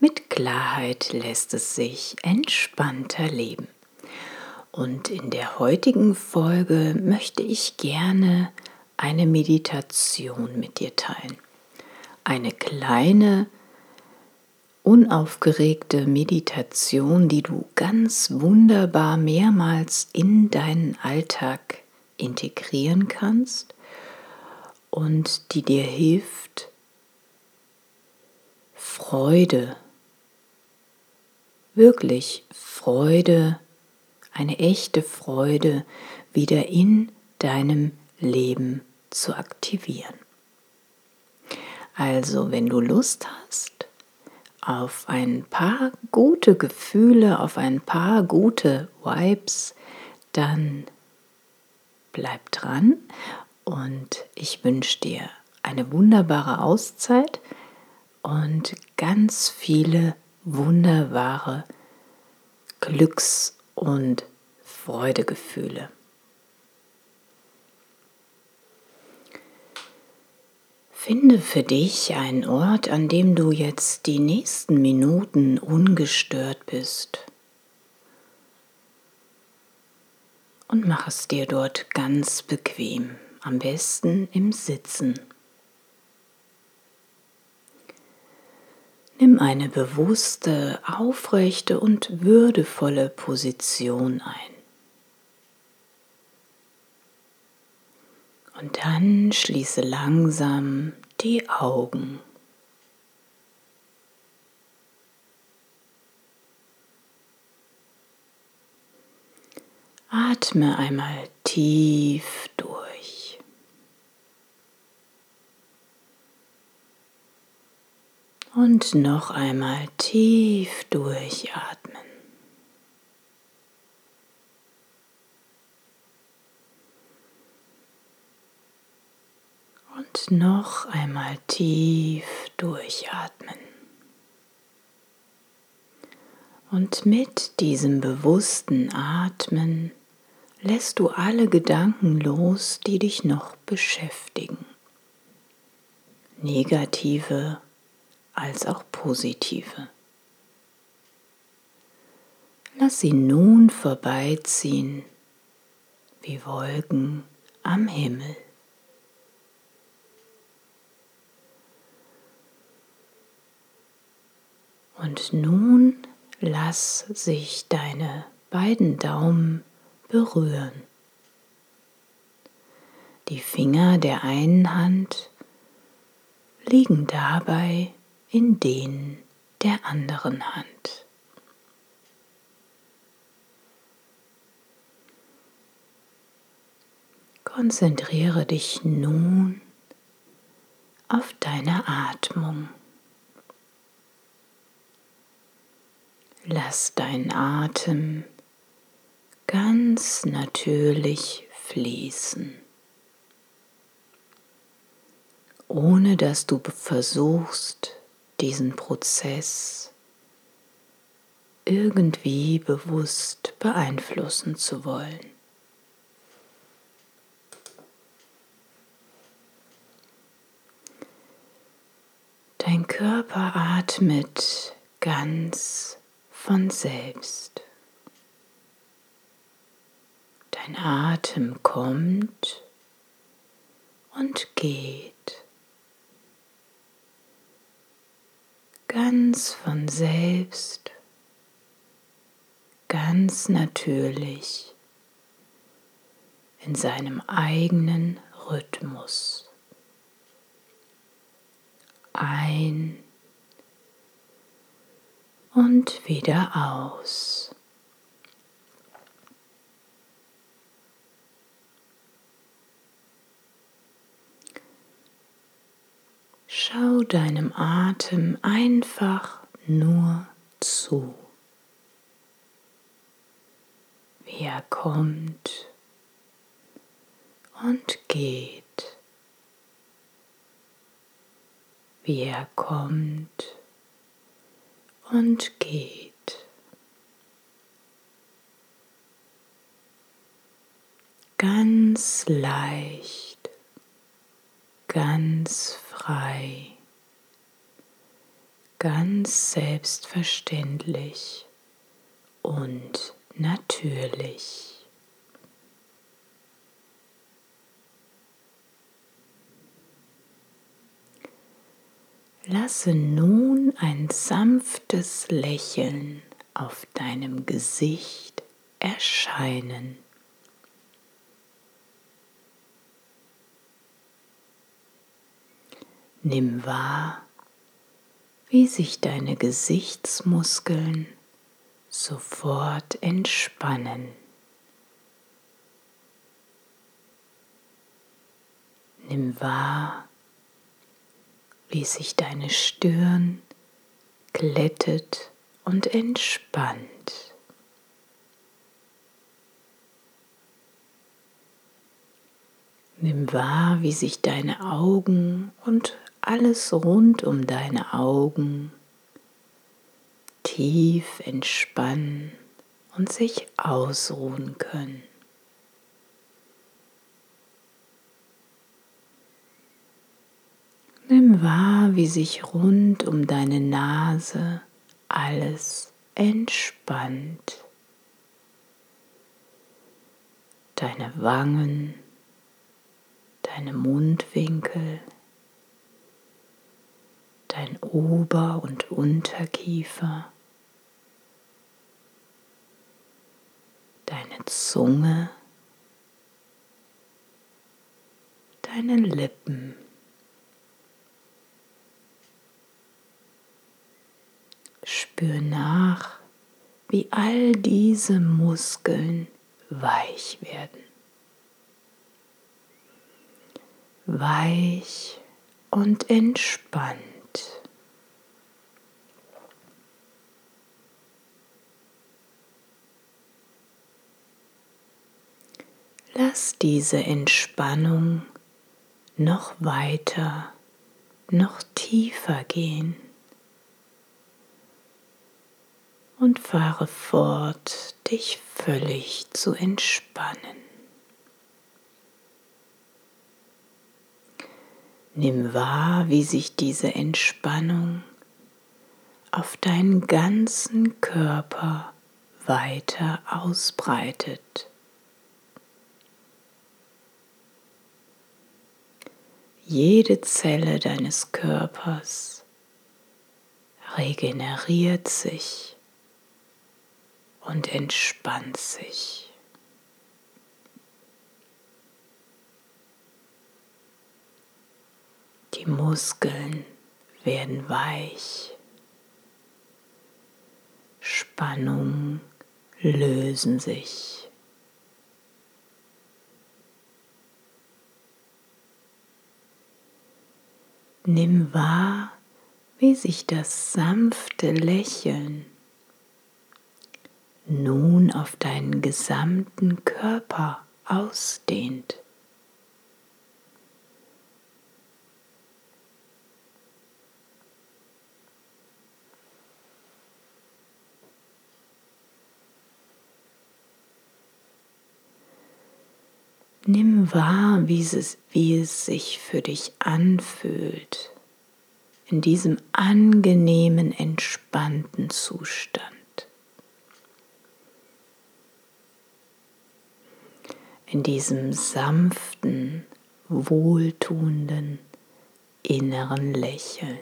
mit Klarheit lässt es sich entspannter leben. Und in der heutigen Folge möchte ich gerne eine Meditation mit dir teilen. Eine kleine, unaufgeregte Meditation, die du ganz wunderbar mehrmals in deinen Alltag integrieren kannst und die dir hilft, Freude wirklich Freude, eine echte Freude wieder in deinem Leben zu aktivieren. Also, wenn du Lust hast auf ein paar gute Gefühle, auf ein paar gute Vibes, dann bleib dran und ich wünsche dir eine wunderbare Auszeit und ganz viele wunderbare Glücks- und Freudegefühle. Finde für dich einen Ort, an dem du jetzt die nächsten Minuten ungestört bist. Und mach es dir dort ganz bequem, am besten im Sitzen. Nimm eine bewusste, aufrechte und würdevolle Position ein. Und dann schließe langsam die Augen. Atme einmal tief durch. Und noch einmal tief durchatmen. Und noch einmal tief durchatmen. Und mit diesem bewussten Atmen lässt du alle Gedanken los, die dich noch beschäftigen. Negative als auch positive. Lass sie nun vorbeiziehen wie Wolken am Himmel. Und nun lass sich deine beiden Daumen berühren. Die Finger der einen Hand liegen dabei in den der anderen Hand. Konzentriere dich nun auf deine Atmung. Lass deinen Atem ganz natürlich fließen, ohne dass du versuchst, diesen Prozess irgendwie bewusst beeinflussen zu wollen. Dein Körper atmet ganz von selbst. Dein Atem kommt und geht. Ganz von selbst, ganz natürlich in seinem eigenen Rhythmus. Ein und wieder aus. Schau deinem Atem einfach nur zu, wie er kommt und geht, wie er kommt und geht. Ganz leicht, ganz frei, ganz selbstverständlich und natürlich. Lasse nun ein sanftes Lächeln auf deinem Gesicht erscheinen. Nimm wahr, wie sich deine Gesichtsmuskeln sofort entspannen. Nimm wahr, wie sich deine Stirn glättet und entspannt. Nimm wahr, wie sich deine Augen und alles rund um deine Augen tief entspannen und sich ausruhen können. Nimm wahr, wie sich rund um deine Nase alles entspannt. Deine Wangen, deine Mundwinkel, dein Ober- und Unterkiefer, deine Zunge, deine Lippen. Spür nach, wie all diese Muskeln weich werden. Weich und entspannt. Lass diese Entspannung noch weiter, noch tiefer gehen. und fahre fort, dich völlig zu entspannen. Nimm wahr, wie sich diese Entspannung auf deinen ganzen Körper weiter ausbreitet. Jede Zelle deines Körpers regeneriert sich und entspannt sich. Die Muskeln werden weich. Spannungen lösen sich. Nimm wahr, wie sich das sanfte Lächeln nun auf deinen gesamten Körper ausdehnt. Nimm wahr, wie es, wie es sich für dich anfühlt, in diesem angenehmen, entspannten Zustand. In diesem sanften, wohltuenden, inneren Lächeln,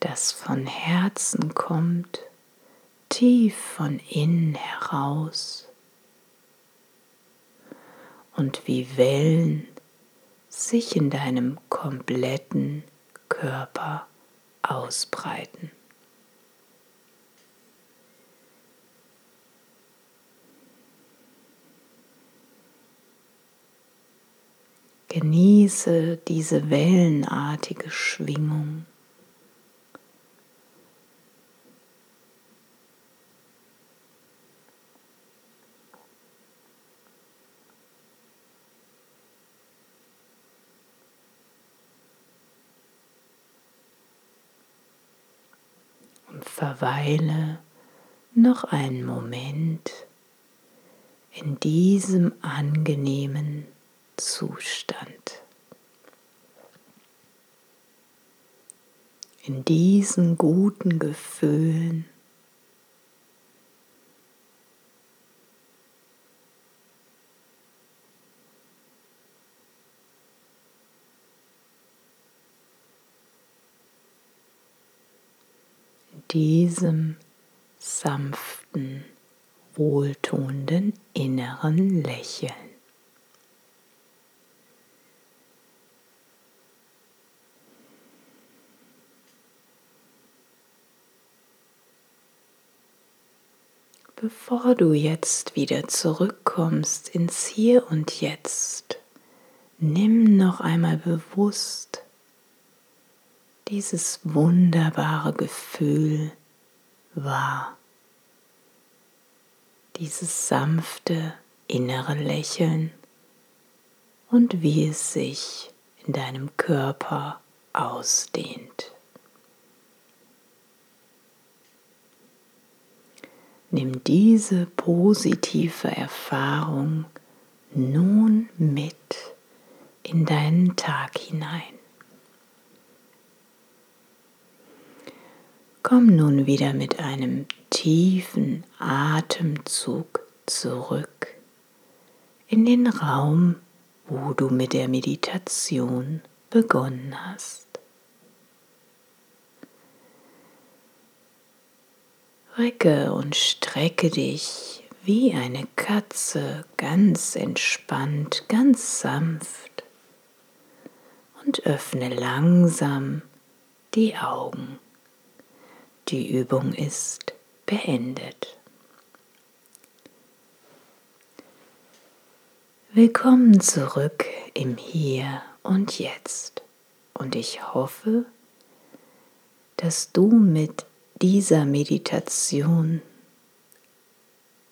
das von Herzen kommt, tief von innen heraus und wie Wellen sich in deinem kompletten Körper ausbreiten. Genieße diese wellenartige Schwingung. Verweile noch einen Moment in diesem angenehmen Zustand. In diesen guten Gefühlen. Diesem sanften, wohltuenden inneren Lächeln. Bevor du jetzt wieder zurückkommst ins Hier und Jetzt, nimm noch einmal bewusst dieses wunderbare Gefühl wahr, dieses sanfte innere Lächeln und wie es sich in deinem Körper ausdehnt. Nimm diese positive Erfahrung nun mit in deinen Tag hinein. Komm nun wieder mit einem tiefen Atemzug zurück in den Raum, wo du mit der Meditation begonnen hast. Recke und strecke dich wie eine Katze ganz entspannt, ganz sanft und öffne langsam die Augen. Die Übung ist beendet. Willkommen zurück im Hier und Jetzt. Und ich hoffe, dass du mit dieser Meditation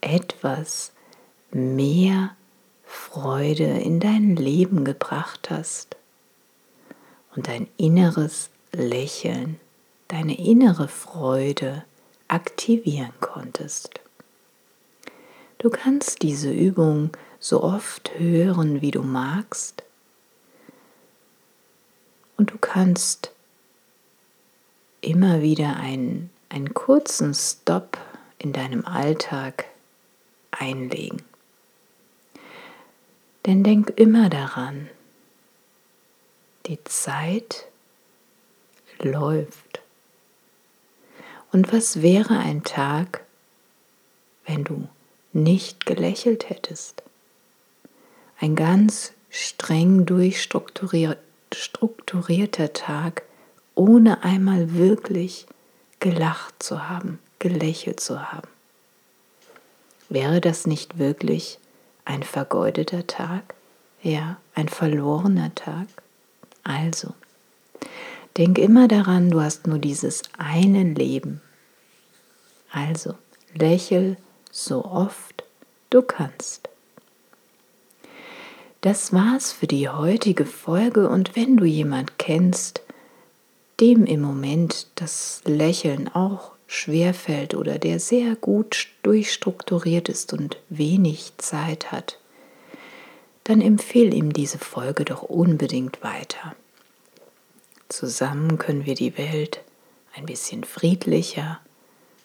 etwas mehr Freude in dein Leben gebracht hast und dein inneres Lächeln deine innere Freude aktivieren konntest. Du kannst diese Übung so oft hören, wie du magst. Und du kannst immer wieder einen, einen kurzen Stopp in deinem Alltag einlegen. Denn denk immer daran, die Zeit läuft. Und was wäre ein Tag, wenn du nicht gelächelt hättest? Ein ganz streng durchstrukturierter Tag, ohne einmal wirklich gelacht zu haben, gelächelt zu haben. Wäre das nicht wirklich ein vergeudeter Tag? Ja, ein verlorener Tag? Also, Denk immer daran, du hast nur dieses eine Leben. Also lächel so oft du kannst. Das war's für die heutige Folge und wenn du jemand kennst, dem im Moment das Lächeln auch schwer fällt oder der sehr gut durchstrukturiert ist und wenig Zeit hat, dann empfehle ihm diese Folge doch unbedingt weiter. Zusammen können wir die Welt ein bisschen friedlicher,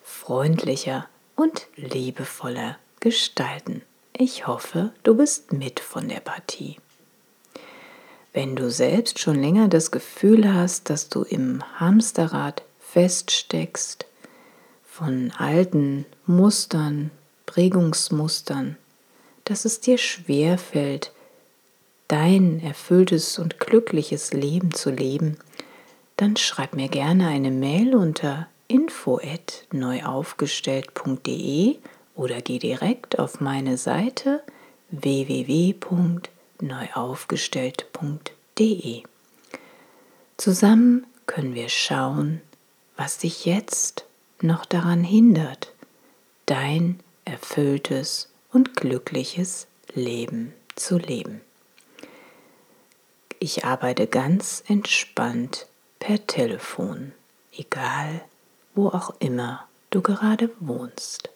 freundlicher und liebevoller gestalten. Ich hoffe, du bist mit von der Partie. Wenn du selbst schon länger das Gefühl hast, dass du im Hamsterrad feststeckst, von alten Mustern, Prägungsmustern, dass es dir schwer fällt, dein erfülltes und glückliches Leben zu leben, dann schreib mir gerne eine Mail unter info@neuaufgestellt.de oder geh direkt auf meine Seite www.neuaufgestellt.de. Zusammen können wir schauen, was dich jetzt noch daran hindert, dein erfülltes und glückliches Leben zu leben. Ich arbeite ganz entspannt per Telefon, egal wo auch immer du gerade wohnst.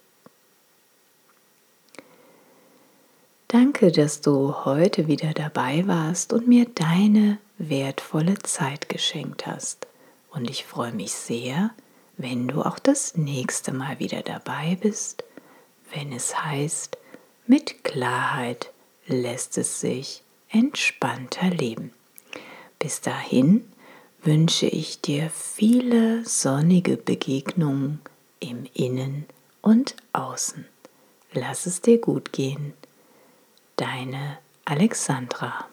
Danke, dass du heute wieder dabei warst und mir deine wertvolle Zeit geschenkt hast. Und ich freue mich sehr, wenn du auch das nächste Mal wieder dabei bist, wenn es heißt, mit Klarheit lässt es sich entspannter leben. Bis dahin wünsche ich dir viele sonnige Begegnungen im Innen und Außen. Lass es dir gut gehen. Deine Alexandra.